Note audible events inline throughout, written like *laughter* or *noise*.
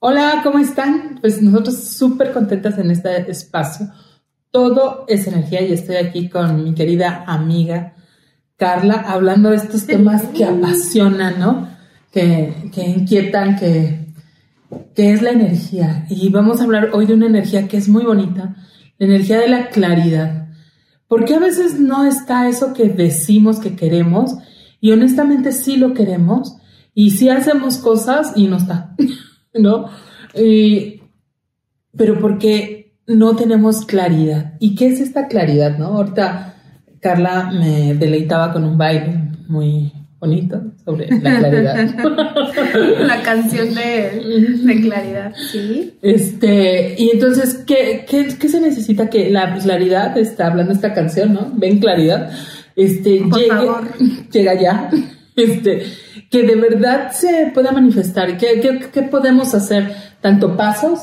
Hola, ¿cómo están? Pues nosotros súper contentas en este espacio. Todo es energía y estoy aquí con mi querida amiga Carla hablando de estos temas que apasionan, ¿no? Que, que inquietan, que, que es la energía. Y vamos a hablar hoy de una energía que es muy bonita, la energía de la claridad. Porque a veces no está eso que decimos que queremos y honestamente sí lo queremos y sí hacemos cosas y no está. *laughs* ¿no? pero porque no tenemos claridad. ¿Y qué es esta claridad, no? Ahorita Carla me deleitaba con un baile muy bonito sobre la claridad. *laughs* la canción de, claridad, sí. Este, y entonces, ¿qué, qué, qué se necesita que la claridad, está hablando esta canción, ¿no? Ven claridad, este, llegue, llega ya, este, que de verdad se pueda manifestar. ¿Qué, qué, podemos hacer? Tanto pasos.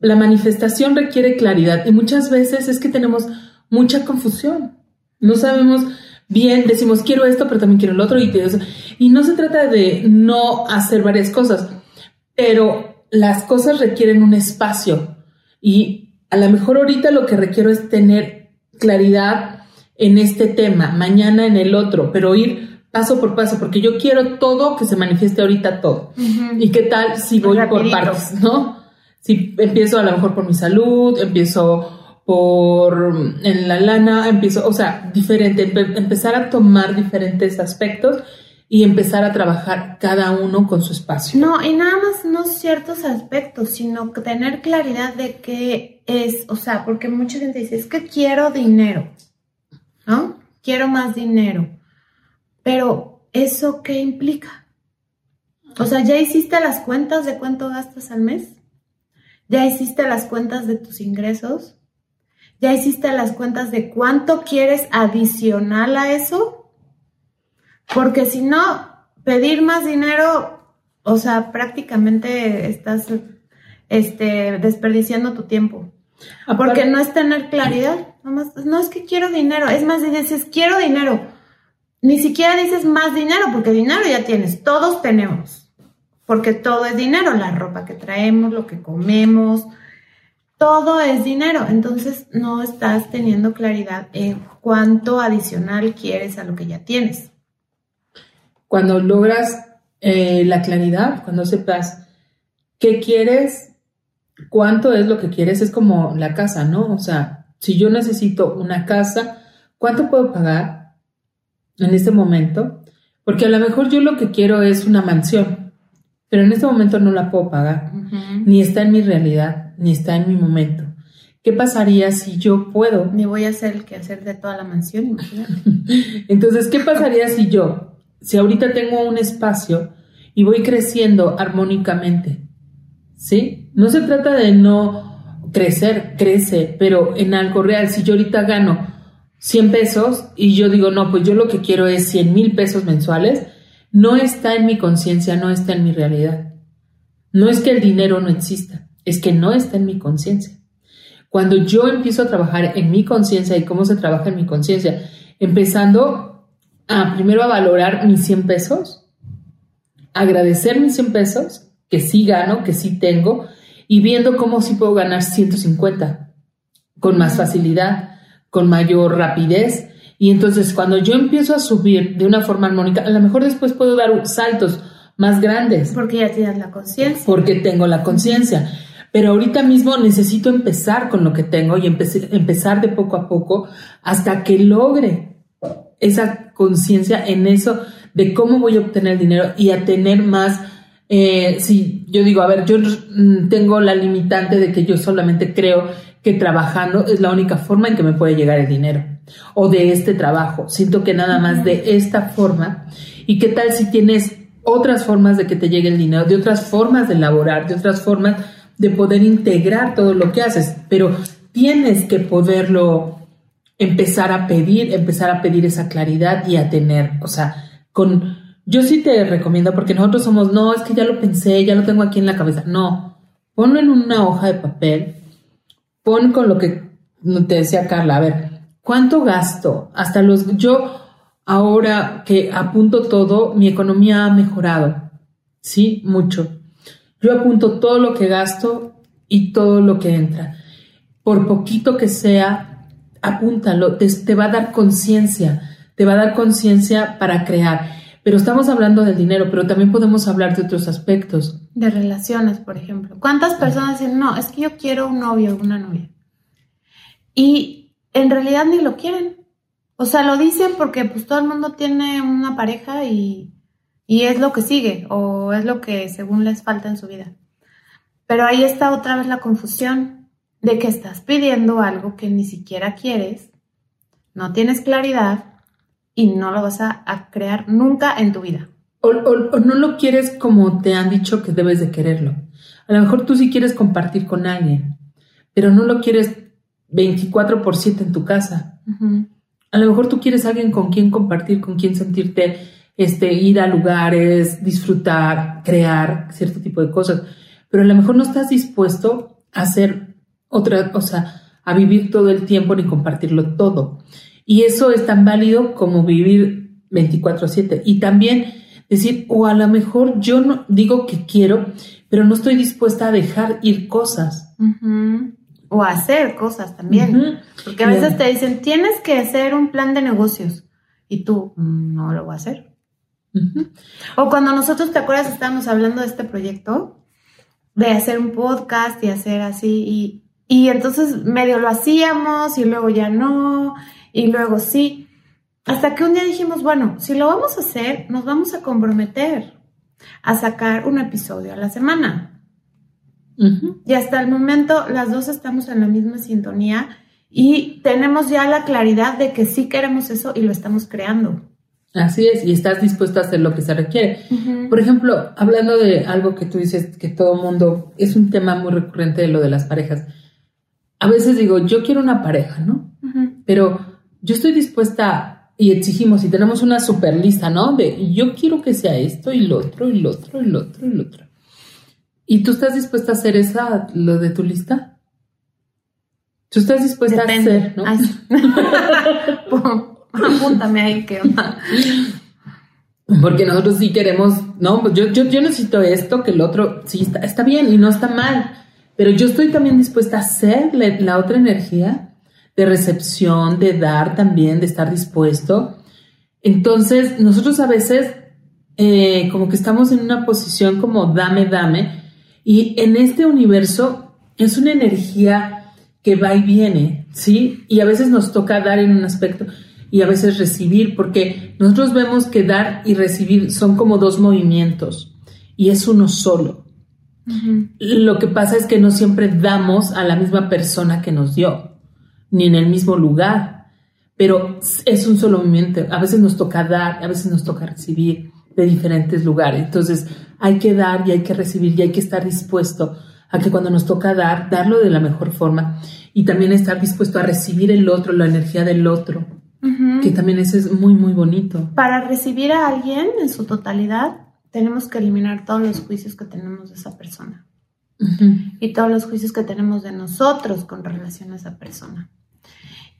La manifestación requiere claridad y muchas veces es que tenemos mucha confusión. No sabemos bien, decimos quiero esto, pero también quiero el otro y, y no se trata de no hacer varias cosas, pero las cosas requieren un espacio y a lo mejor ahorita lo que requiero es tener claridad en este tema, mañana en el otro, pero ir paso por paso, porque yo quiero todo que se manifieste ahorita todo. ¿Y qué tal si voy por partes, no? Si empiezo a lo mejor por mi salud, empiezo por en la lana, empiezo, o sea, diferente, empezar a tomar diferentes aspectos y empezar a trabajar cada uno con su espacio. No, y nada más no ciertos aspectos, sino tener claridad de qué es, o sea, porque mucha gente dice, es que quiero dinero, ¿no? Quiero más dinero pero, ¿eso qué implica? O sea, ¿ya hiciste las cuentas de cuánto gastas al mes? ¿Ya hiciste las cuentas de tus ingresos? ¿Ya hiciste las cuentas de cuánto quieres adicional a eso? Porque si no, pedir más dinero, o sea, prácticamente estás este, desperdiciando tu tiempo. Porque no es tener claridad. no es que quiero dinero. Es más, dices, quiero dinero ni siquiera dices más dinero, porque dinero ya tienes, todos tenemos, porque todo es dinero, la ropa que traemos, lo que comemos, todo es dinero. Entonces no estás teniendo claridad en cuánto adicional quieres a lo que ya tienes. Cuando logras eh, la claridad, cuando sepas qué quieres, cuánto es lo que quieres, es como la casa, ¿no? O sea, si yo necesito una casa, ¿cuánto puedo pagar? En este momento, porque a lo mejor yo lo que quiero es una mansión, pero en este momento no la puedo pagar, ni está en mi realidad, ni está en mi momento. ¿Qué pasaría si yo puedo? Me voy a hacer el que hacer de toda la mansión. *laughs* Entonces, ¿qué pasaría si yo, si ahorita tengo un espacio y voy creciendo armónicamente? ¿Sí? No se trata de no crecer, crece, pero en algo real. Si yo ahorita gano 100 pesos y yo digo, no, pues yo lo que quiero es 100 mil pesos mensuales, no está en mi conciencia, no está en mi realidad. No es que el dinero no exista, es que no está en mi conciencia. Cuando yo empiezo a trabajar en mi conciencia y cómo se trabaja en mi conciencia, empezando a primero a valorar mis 100 pesos, agradecer mis 100 pesos, que sí gano, que sí tengo, y viendo cómo sí puedo ganar 150 con más facilidad con mayor rapidez. Y entonces cuando yo empiezo a subir de una forma armónica, a lo mejor después puedo dar saltos más grandes. Porque ya tienes la conciencia. Porque tengo la conciencia. Pero ahorita mismo necesito empezar con lo que tengo y empezar de poco a poco hasta que logre esa conciencia en eso de cómo voy a obtener el dinero y a tener más eh, si yo digo, a ver, yo tengo la limitante de que yo solamente creo que trabajando es la única forma en que me puede llegar el dinero o de este trabajo. Siento que nada más de esta forma. ¿Y qué tal si tienes otras formas de que te llegue el dinero, de otras formas de elaborar, de otras formas de poder integrar todo lo que haces? Pero tienes que poderlo empezar a pedir, empezar a pedir esa claridad y a tener, o sea, con yo sí te recomiendo porque nosotros somos, no, es que ya lo pensé, ya lo tengo aquí en la cabeza. No, ponlo en una hoja de papel, con lo que te decía Carla, a ver, ¿cuánto gasto? Hasta los, yo ahora que apunto todo, mi economía ha mejorado, sí, mucho. Yo apunto todo lo que gasto y todo lo que entra. Por poquito que sea, apúntalo, te va a dar conciencia, te va a dar conciencia para crear. Pero estamos hablando del dinero, pero también podemos hablar de otros aspectos. De relaciones, por ejemplo. ¿Cuántas personas dicen, no, es que yo quiero un novio o una novia? Y en realidad ni lo quieren. O sea, lo dicen porque pues todo el mundo tiene una pareja y, y es lo que sigue o es lo que según les falta en su vida. Pero ahí está otra vez la confusión de que estás pidiendo algo que ni siquiera quieres, no tienes claridad y no lo vas a, crear nunca en tu vida. O, no lo quieres como te han dicho que debes de quererlo. A lo mejor tú sí quieres compartir con alguien, pero no lo quieres 24 por 7 en tu casa. A lo mejor tú quieres alguien con quien compartir, con quien sentirte, este, ir a lugares, disfrutar, crear cierto tipo de cosas, pero a lo mejor no estás dispuesto a hacer otra, o sea, a vivir todo el tiempo ni compartirlo todo. Y eso es tan válido como vivir 24/7. Y también decir, o a lo mejor yo no digo que quiero, pero no estoy dispuesta a dejar ir cosas. O a hacer cosas también. Porque a veces te dicen, tienes que hacer un plan de negocios. Y tú, mm, no lo voy a hacer. O cuando nosotros, ¿te acuerdas? Estábamos hablando de este proyecto, de hacer un podcast y hacer así. Y, y entonces medio lo hacíamos y luego ya no y luego sí. Hasta que un día dijimos, bueno, si lo vamos a hacer, nos vamos a comprometer a sacar un episodio a la semana. Y hasta el momento las dos estamos en la misma sintonía y tenemos ya la claridad de que sí queremos eso y lo estamos creando. Así es, y estás dispuesto a hacer lo que se requiere. Por ejemplo, hablando de algo que tú dices que todo mundo, es un tema muy recurrente de lo de las parejas. A veces digo, yo quiero una pareja, ¿no? Pero yo estoy dispuesta y exigimos y tenemos una super lista, ¿no? De yo quiero que sea esto y lo otro y lo otro y lo otro y lo otro. ¿Y tú estás dispuesta a hacer esa, lo de tu lista? ¿Tú estás dispuesta a hacer, no? *laughs* Apúntame ahí que Porque nosotros sí queremos, no, pues yo, yo, yo necesito esto, que el otro, sí, está, está bien y no está mal, pero yo estoy también dispuesta a hacer la otra energía de recepción, de dar también, de estar dispuesto. Entonces, nosotros a veces eh, como que estamos en una posición como dame, dame, y en este universo es una energía que va y viene, ¿sí? Y a veces nos toca dar en un aspecto y a veces recibir, porque nosotros vemos que dar y recibir son como dos movimientos y es uno solo. Lo que pasa es que no siempre damos a la misma persona que nos dio ni en el mismo lugar, pero es un solo movimiento. A veces nos toca dar, a veces nos toca recibir de diferentes lugares. Entonces hay que dar y hay que recibir y hay que estar dispuesto a que cuando nos toca dar, darlo de la mejor forma y también estar dispuesto a recibir el otro, la energía del otro, que también eso es muy, muy bonito. Para recibir a alguien en su totalidad, tenemos que eliminar todos los juicios que tenemos de esa persona. Y todos los juicios que tenemos de nosotros con relación a esa persona.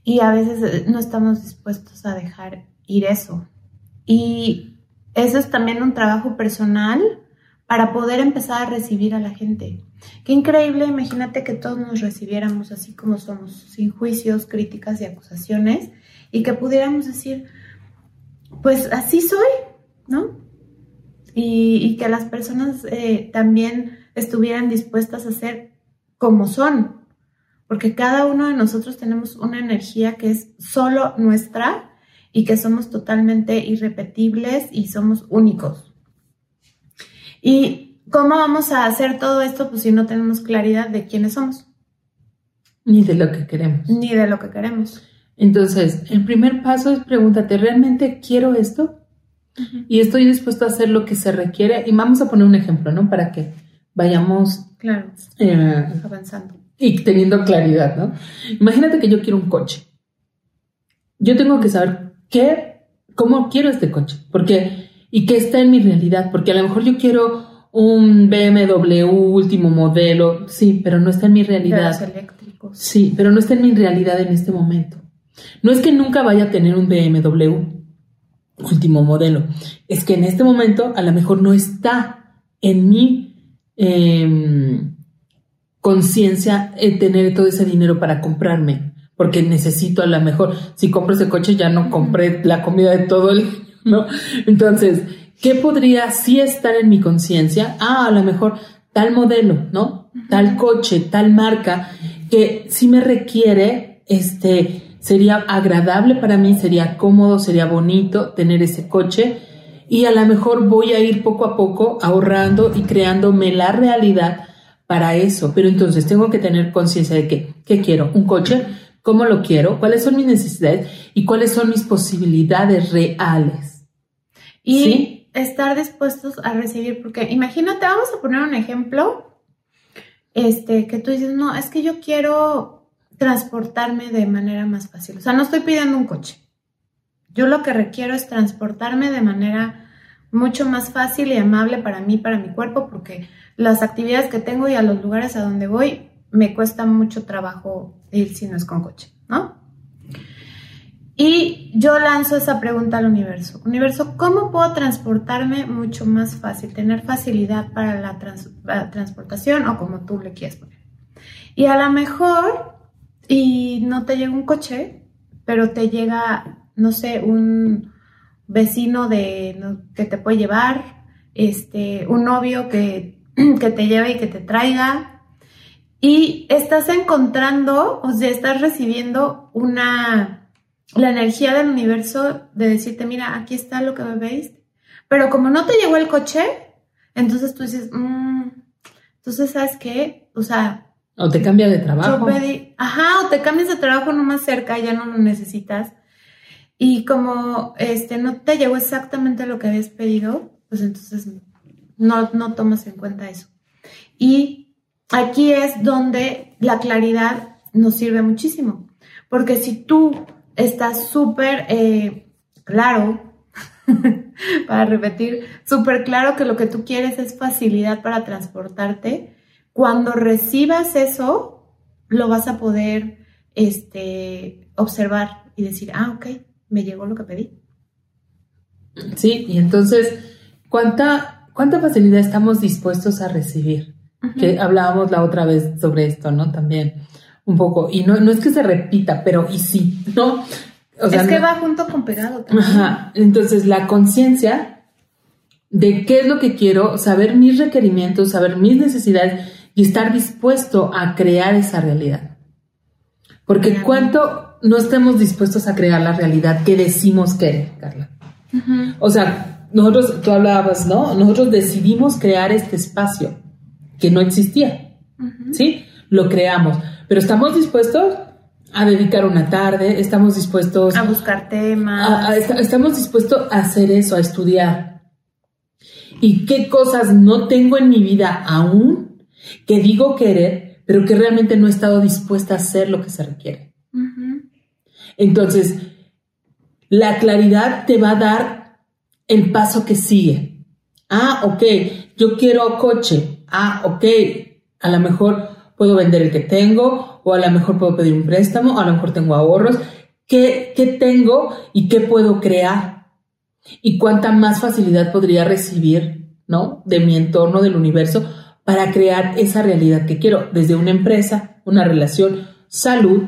Y a veces eh, no estamos dispuestos a dejar ir eso. Y eso es también un trabajo personal para poder empezar a recibir a la gente. Qué increíble, imagínate que todos nos recibiéramos así como somos, sin juicios, críticas y acusaciones, y que pudiéramos decir, pues así soy, ¿no? Y, que las personas eh, también estuvieran dispuestas a ser como son, porque cada uno de nosotros tenemos una energía que es solo nuestra y que somos totalmente irrepetibles y somos únicos. ¿Y cómo vamos a hacer todo esto pues si no tenemos claridad de quiénes somos? Ni de lo que queremos. Ni de lo que queremos. Entonces, el primer paso es pregúntate, ¿realmente quiero esto? Y estoy dispuesto a hacer lo que se requiere. Y vamos a poner un ejemplo, ¿no? Para que vayamos claro, eh, avanzando y teniendo claridad, ¿no? Imagínate que yo quiero un coche. Yo tengo que saber qué, cómo quiero este coche, porque y qué está en mi realidad, porque a lo mejor yo quiero un BMW último modelo, sí, pero no está en mi realidad. eléctricos. Sí, pero no está en mi realidad en este momento. No es que nunca vaya a tener un BMW último modelo, es que en este momento a lo mejor no está en mi em, conciencia en tener todo ese dinero para comprarme, porque necesito a lo mejor, si compro ese coche ya no compré la comida de todo el, *laughs* ¿no? Entonces, ¿qué podría sí estar en mi conciencia? Ah, a lo mejor tal modelo, ¿no? Tal coche, tal marca, que sí me requiere, este, sería agradable para mí, sería cómodo, sería bonito tener ese coche y a lo mejor voy a ir poco a poco ahorrando y creándome la realidad para eso. Pero entonces tengo que tener conciencia de que, ¿qué quiero? ¿Un coche? ¿Cómo lo quiero? ¿Cuáles son mis necesidades? ¿Y cuáles son mis posibilidades reales? Y estar dispuestos a recibir, porque imagínate, vamos a poner un ejemplo, este, que tú dices, no, es que yo quiero transportarme de manera más fácil. O sea, no estoy pidiendo un coche. Yo lo que requiero es transportarme de manera mucho más fácil y amable para mí, para mi cuerpo, porque las actividades que tengo y a los lugares a donde voy me cuesta mucho trabajo ir si no es con coche, ¿no? Y yo lanzo esa pregunta al universo. Universo, ¿cómo puedo transportarme mucho más fácil, tener facilidad para la, transportación o como tú le quieras poner? Y a lo mejor, y no te llega un coche, pero te llega, no sé, un vecino de, que te puede llevar, este, un novio que, *clears throat* que te lleve y que te traiga. Y estás encontrando, o sea, estás recibiendo una, la energía del universo de decirte, mira, aquí está lo que me veis. Pero como no te llegó el coche, entonces tú dices, mmm, entonces, ¿sabes qué? O sea... O te cambia de trabajo. Yo pedí, ajá, o te cambias de trabajo no más cerca, ya no lo necesitas. Y como este no te llegó exactamente lo que habías pedido, pues entonces no, no tomas en cuenta eso. Y aquí es donde la claridad nos sirve muchísimo. Porque si tú estás súper eh, claro, *laughs* para repetir, súper claro que lo que tú quieres es facilidad para transportarte, cuando recibas eso, lo vas a poder este, observar y decir, ah, ok, me llegó lo que pedí. Sí, y entonces, ¿cuánta, cuánta facilidad estamos dispuestos a recibir? Que hablábamos la otra vez sobre esto, ¿no? También un poco. Y no, no es que se repita, pero y sí, ¿no? es que va junto con pegado también. Ajá. Entonces, la conciencia de qué es lo que quiero, saber mis requerimientos, saber mis necesidades y estar dispuesto a crear esa realidad. Porque cuánto no estemos dispuestos a crear la realidad que decimos querer, Carla. O sea, nosotros, tú hablabas, ¿no? Nosotros decidimos crear este espacio que no existía, ¿sí? Lo creamos, pero estamos dispuestos a dedicar una tarde, estamos dispuestos a buscar temas, estamos dispuestos a hacer eso, a estudiar. ¿Y qué cosas no tengo en mi vida aún que digo querer, pero que realmente no he estado dispuesta a hacer lo que se requiere? Entonces, la claridad te va a dar el paso que sigue. Ah, ok, yo quiero coche. Ah, ok, a lo mejor puedo vender el que tengo o a lo mejor puedo pedir un préstamo, o a lo mejor tengo ahorros. ¿Qué, qué tengo y qué puedo crear? Y cuánta más facilidad podría recibir, ¿no? De mi entorno, del universo, para crear esa realidad que quiero, desde una empresa, una relación, salud.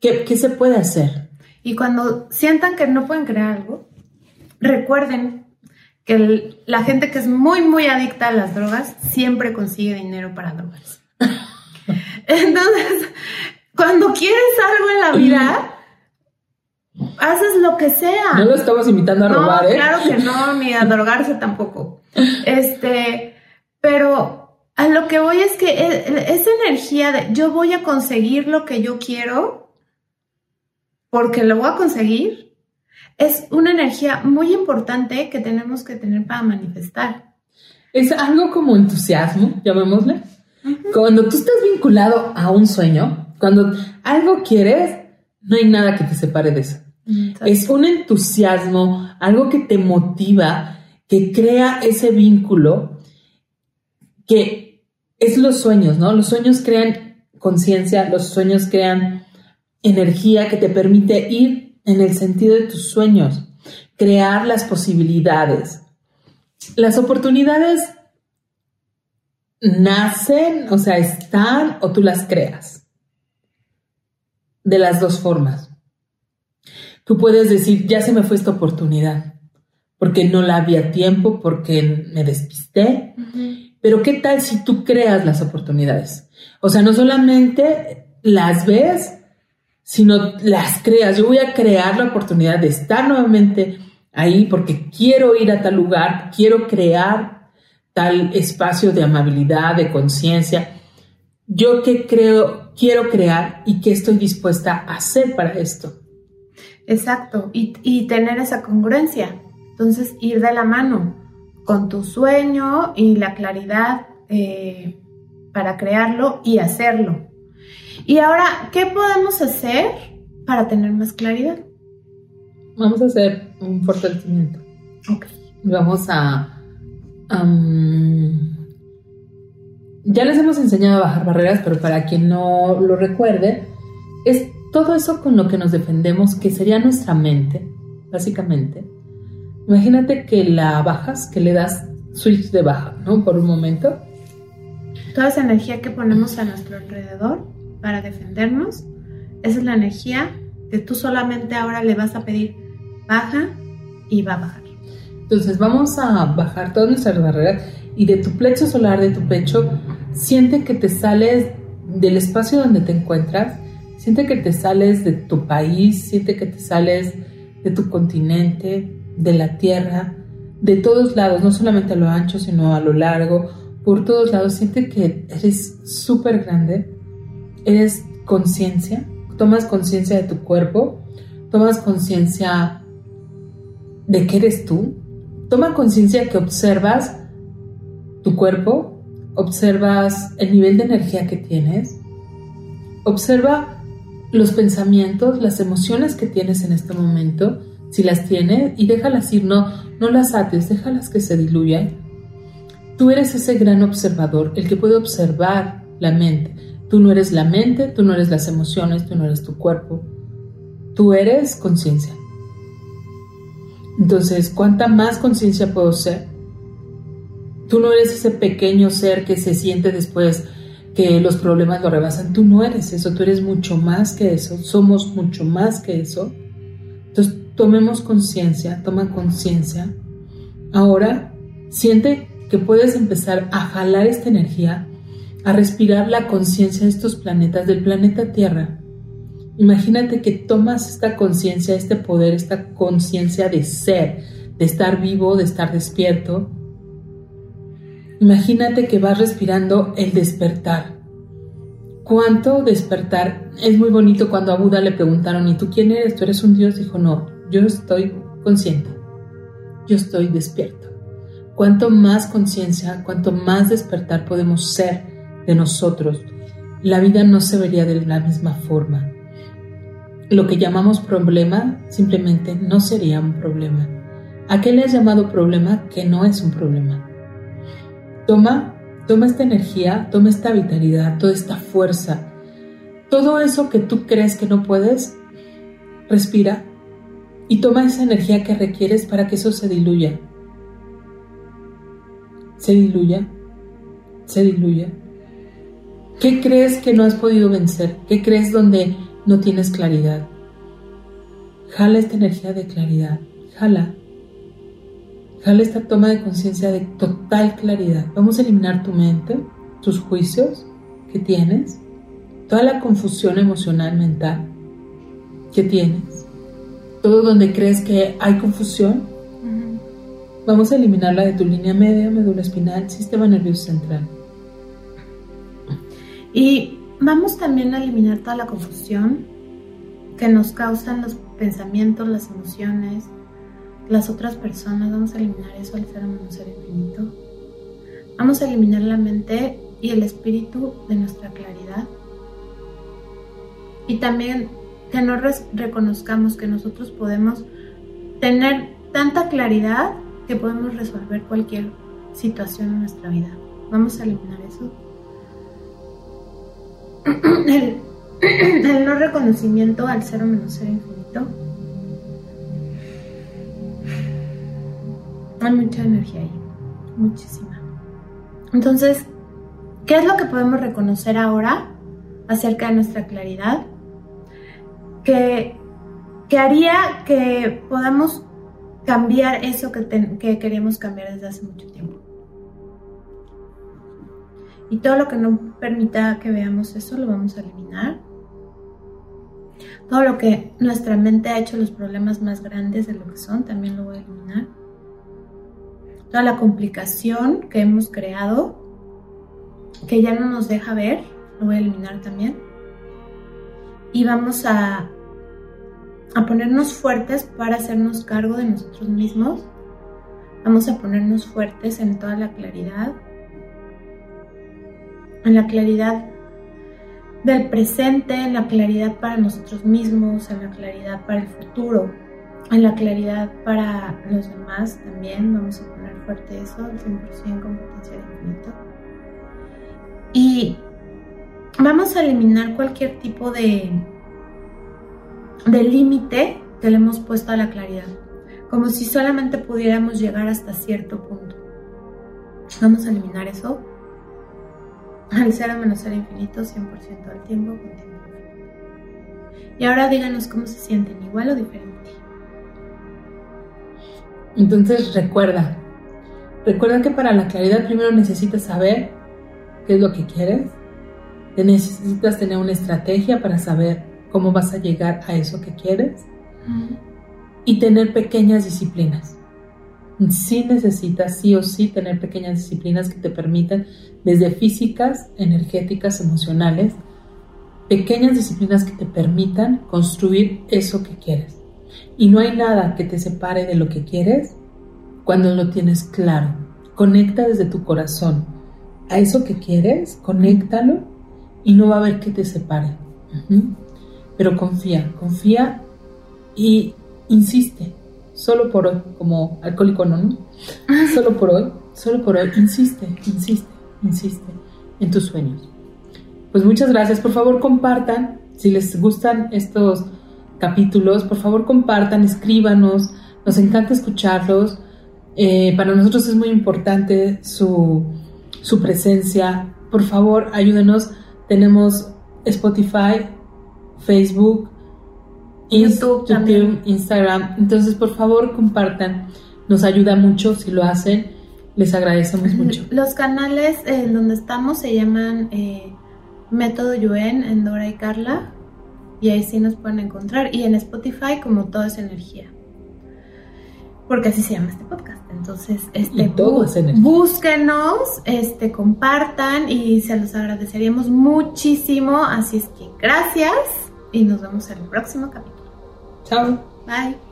¿Qué, qué se puede hacer? Y cuando sientan que no pueden crear algo, recuerden que la gente que es muy, muy adicta a las drogas siempre consigue dinero para drogas. *laughs* Entonces, cuando quieres algo en la vida, haces lo que sea. No lo estamos invitando a robar, ¿eh? Claro que no, ni a drogarse tampoco. Este, pero a lo que voy es que e, esa energía de yo voy a conseguir lo que yo quiero porque lo voy a conseguir, es una energía muy importante que tenemos que tener para manifestar. Es algo como entusiasmo, llamémosle. Cuando tú estás vinculado a un sueño, cuando algo quieres, no hay nada que te separe de eso. Es un entusiasmo, algo que te motiva, que crea ese vínculo, que es los sueños, ¿no? Los sueños crean conciencia, los sueños crean energía que te permite ir en el sentido de tus sueños, crear las posibilidades. Las oportunidades nacen, o sea, están o tú las creas. De las dos formas. Tú puedes decir, ya se me fue esta oportunidad, porque no la había tiempo, porque me despisté. Pero ¿qué tal si tú creas las oportunidades? O sea, no solamente las ves, sino las creas. Yo voy a crear la oportunidad de estar nuevamente ahí porque quiero ir a tal lugar, quiero crear tal espacio de amabilidad, de conciencia. Yo qué creo, quiero crear y qué estoy dispuesta a hacer para esto. Exacto, y, tener esa congruencia. Entonces, ir de la mano con tu sueño y la claridad eh, para crearlo y hacerlo. Y ahora, ¿qué podemos hacer para tener más claridad? Vamos a hacer un fortalecimiento. Ok. Vamos a... ya les hemos enseñado a bajar barreras, pero para quien no lo recuerde, es todo eso con lo que nos defendemos, que sería nuestra mente, básicamente. Imagínate que la bajas, que le das switch de baja, ¿no? Por un momento. Toda esa energía que ponemos a nuestro alrededor para defendernos, esa es la energía que tú solamente ahora le vas a pedir baja y va a bajar. Entonces vamos a bajar todas nuestras barreras y de tu plexo solar, de tu pecho, siente que te sales del espacio donde te encuentras Siente que te sales de tu país, siente que te sales de tu continente, de la tierra, de todos lados, no solamente a lo ancho, sino a lo largo, por todos lados. Siente que eres súper grande, eres conciencia, tomas conciencia de tu cuerpo, tomas conciencia de que eres tú, toma conciencia que observas tu cuerpo, observas el nivel de energía que tienes, observa los pensamientos, las emociones que tienes en este momento, si las tienes, y déjalas ir, no, no las ates, déjalas que se diluyan. Tú eres ese gran observador, el que puede observar la mente. Tú no eres la mente, tú no eres las emociones, tú no eres tu cuerpo. Tú eres conciencia. Entonces, ¿cuánta más conciencia puedo ser? Tú no eres ese pequeño ser que se siente después que los problemas lo rebasan. Tú no eres eso, tú eres mucho más que eso, somos mucho más que eso. Entonces, tomemos conciencia, toma conciencia. Ahora, siente que puedes empezar a jalar esta energía, a respirar la conciencia de estos planetas, del planeta Tierra. Imagínate que tomas esta conciencia, este poder, esta conciencia de ser, de estar vivo, de estar despierto, Imagínate que vas respirando el despertar. ¿Cuánto despertar? Es muy bonito cuando a Buda le preguntaron, ¿y tú quién eres? ¿Tú eres un Dios? Dijo, no, yo estoy consciente, yo estoy despierto. Cuanto más conciencia, cuanto más despertar podemos ser de nosotros, la vida no se vería de la misma forma. Lo que llamamos problema simplemente no sería un problema. ¿A qué le has llamado problema que no es un problema? Toma, toma esta energía, toma esta vitalidad, toda esta fuerza, todo eso que tú crees que no puedes, respira y toma esa energía que requieres para que eso se diluya. Se diluya, se diluya. ¿Qué crees que no has podido vencer? ¿Qué crees donde no tienes claridad? Jala esta energía de claridad, jala Jala esta toma de conciencia de total claridad. Vamos a eliminar tu mente, tus juicios que tienes, toda la confusión emocional mental que tienes, todo donde crees que hay confusión. Vamos a eliminarla de tu línea media, médula espinal, sistema nervioso central. Y vamos también a eliminar toda la confusión que nos causan los pensamientos, las emociones, las otras personas, vamos a eliminar eso al ser un ser infinito. Vamos a eliminar la mente y el espíritu de nuestra claridad. Y también que no reconozcamos que nosotros podemos tener tanta claridad que podemos resolver cualquier situación en nuestra vida. Vamos a eliminar eso. *coughs* El, no reconocimiento al ser o menos ser infinito Hay mucha energía ahí, muchísima. Entonces, ¿Qué es lo que podemos reconocer ahora acerca de nuestra claridad? Que, que haría que podamos cambiar eso que, que queríamos cambiar desde hace mucho tiempo. Y todo lo que no permita que veamos eso lo vamos a eliminar. Todo lo que nuestra mente ha hecho los problemas más grandes de lo que son, también lo voy a eliminar. Toda la complicación que hemos creado, que ya no nos deja ver, lo voy a eliminar también. Y vamos a, a ponernos fuertes para hacernos cargo de nosotros mismos. Vamos a ponernos fuertes en toda la claridad, en la claridad del presente, en la claridad para nosotros mismos, en la claridad para el futuro, en la claridad para los demás también. Vamos a poner fuerte eso, el 100% con potencial infinito. Y vamos a eliminar cualquier tipo de, de límite que le hemos puesto a la claridad, como si solamente pudiéramos llegar hasta cierto punto. Vamos a eliminar eso al ser menos ser infinito 100% del tiempo con tiempo Y ahora díganos cómo se sienten, igual o diferente. Entonces recuerda, recuerda que para la claridad primero necesitas saber qué es lo que quieres, necesitas tener una estrategia para saber cómo vas a llegar a eso que quieres. Y tener pequeñas disciplinas. Sí necesitas sí o sí tener pequeñas disciplinas que te permitan, desde físicas, energéticas, emocionales, pequeñas disciplinas que te permitan construir eso que quieres. Y no hay nada que te separe de lo que quieres cuando lo tienes claro. Conecta desde tu corazón a eso que quieres, conéctalo y no va a haber que te separe. Pero confía, confía y insiste solo por hoy, como alcohólico no, *laughs* Solo por hoy, solo por hoy, insiste, insiste, insiste en tus sueños. Pues muchas gracias, por favor compartan, si les gustan estos capítulos, por favor compartan, escríbanos, nos encanta escucharlos. Eh, para nosotros es muy importante su, su presencia. Por favor, ayúdenos. Tenemos Spotify, Facebook, YouTube, Instagram. Entonces, por favor, compartan. Nos ayuda mucho si lo hacen. Les agradecemos mucho. Los canales en donde estamos se llaman eh, Método Yuen en Dora y Carla. Y ahí sí nos pueden encontrar. Y en Spotify como Todo es Energía. Porque así se llama este podcast. Entonces, este, todo es energía. búsquenos, este, compartan y se los agradeceríamos muchísimo. Así es que gracias y nos vemos en el próximo capítulo. Ciao. Bye.